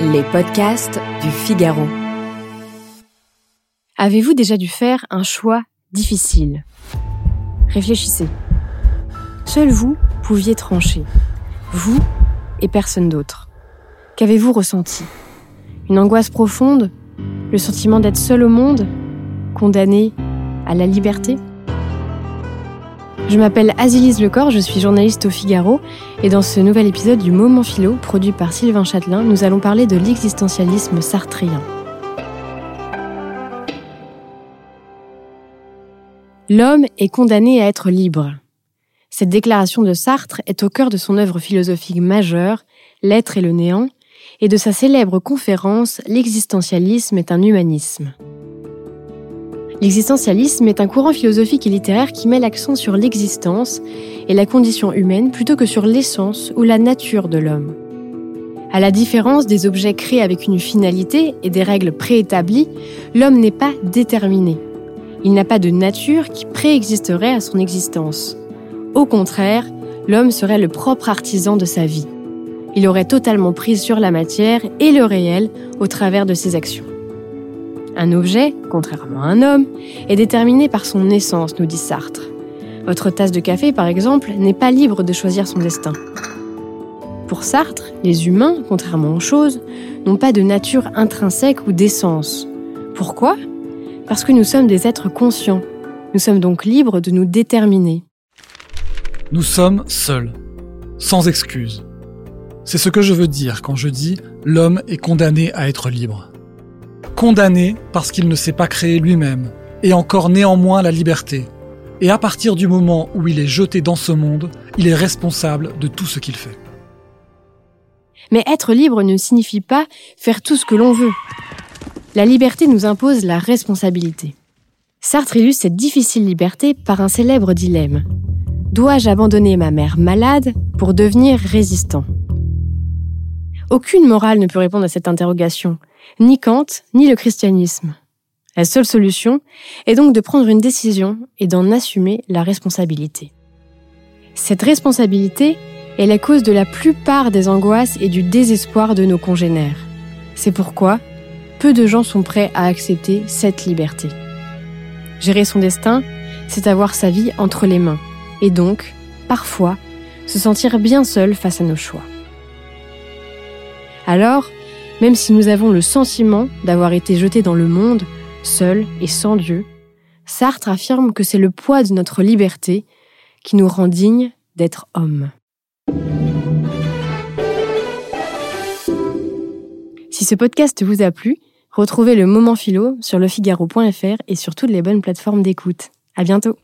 Les podcasts du Figaro. Avez-vous déjà dû faire un choix difficile? Réfléchissez. Seul vous pouviez trancher. Vous et personne d'autre. Qu'avez-vous ressenti? Une angoisse profonde? Le sentiment d'être seul au monde? Condamné à la liberté? Je m'appelle Azilise Lecor, je suis journaliste au Figaro et dans ce nouvel épisode du Moment Philo, produit par Sylvain Châtelain, nous allons parler de l'existentialisme sartrien. L'homme est condamné à être libre. Cette déclaration de Sartre est au cœur de son œuvre philosophique majeure, L'être et le néant, et de sa célèbre conférence L'existentialisme est un humanisme. L'existentialisme est un courant philosophique et littéraire qui met l'accent sur l'existence et la condition humaine plutôt que sur l'essence ou la nature de l'homme. À la différence des objets créés avec une finalité et des règles préétablies, l'homme n'est pas déterminé. Il n'a pas de nature qui préexisterait à son existence. Au contraire, l'homme serait le propre artisan de sa vie. Il aurait totalement prise sur la matière et le réel au travers de ses actions. Un objet, contrairement à un homme, est déterminé par son essence, nous dit Sartre. Votre tasse de café, par exemple, n'est pas libre de choisir son destin. Pour Sartre, les humains, contrairement aux choses, n'ont pas de nature intrinsèque ou d'essence. Pourquoi? Parce que nous sommes des êtres conscients. Nous sommes donc libres de nous déterminer. Nous sommes seuls, sans excuse. C'est ce que je veux dire quand je dis l'homme est condamné à être libre condamné parce qu'il ne s'est pas créé lui-même, et encore néanmoins la liberté. Et à partir du moment où il est jeté dans ce monde, il est responsable de tout ce qu'il fait. Mais être libre ne signifie pas faire tout ce que l'on veut. La liberté nous impose la responsabilité. Sartre illustre cette difficile liberté par un célèbre dilemme. Dois-je abandonner ma mère malade pour devenir résistant? Aucune morale ne peut répondre à cette interrogation, ni Kant, ni le christianisme. La seule solution est donc de prendre une décision et d'en assumer la responsabilité. Cette responsabilité est la cause de la plupart des angoisses et du désespoir de nos congénères. C'est pourquoi peu de gens sont prêts à accepter cette liberté. Gérer son destin, c'est avoir sa vie entre les mains, et donc, parfois, se sentir bien seul face à nos choix. Alors, même si nous avons le sentiment d'avoir été jetés dans le monde, seuls et sans Dieu, Sartre affirme que c'est le poids de notre liberté qui nous rend dignes d'être hommes. Si ce podcast vous a plu, retrouvez le moment philo sur lefigaro.fr et sur toutes les bonnes plateformes d'écoute. À bientôt!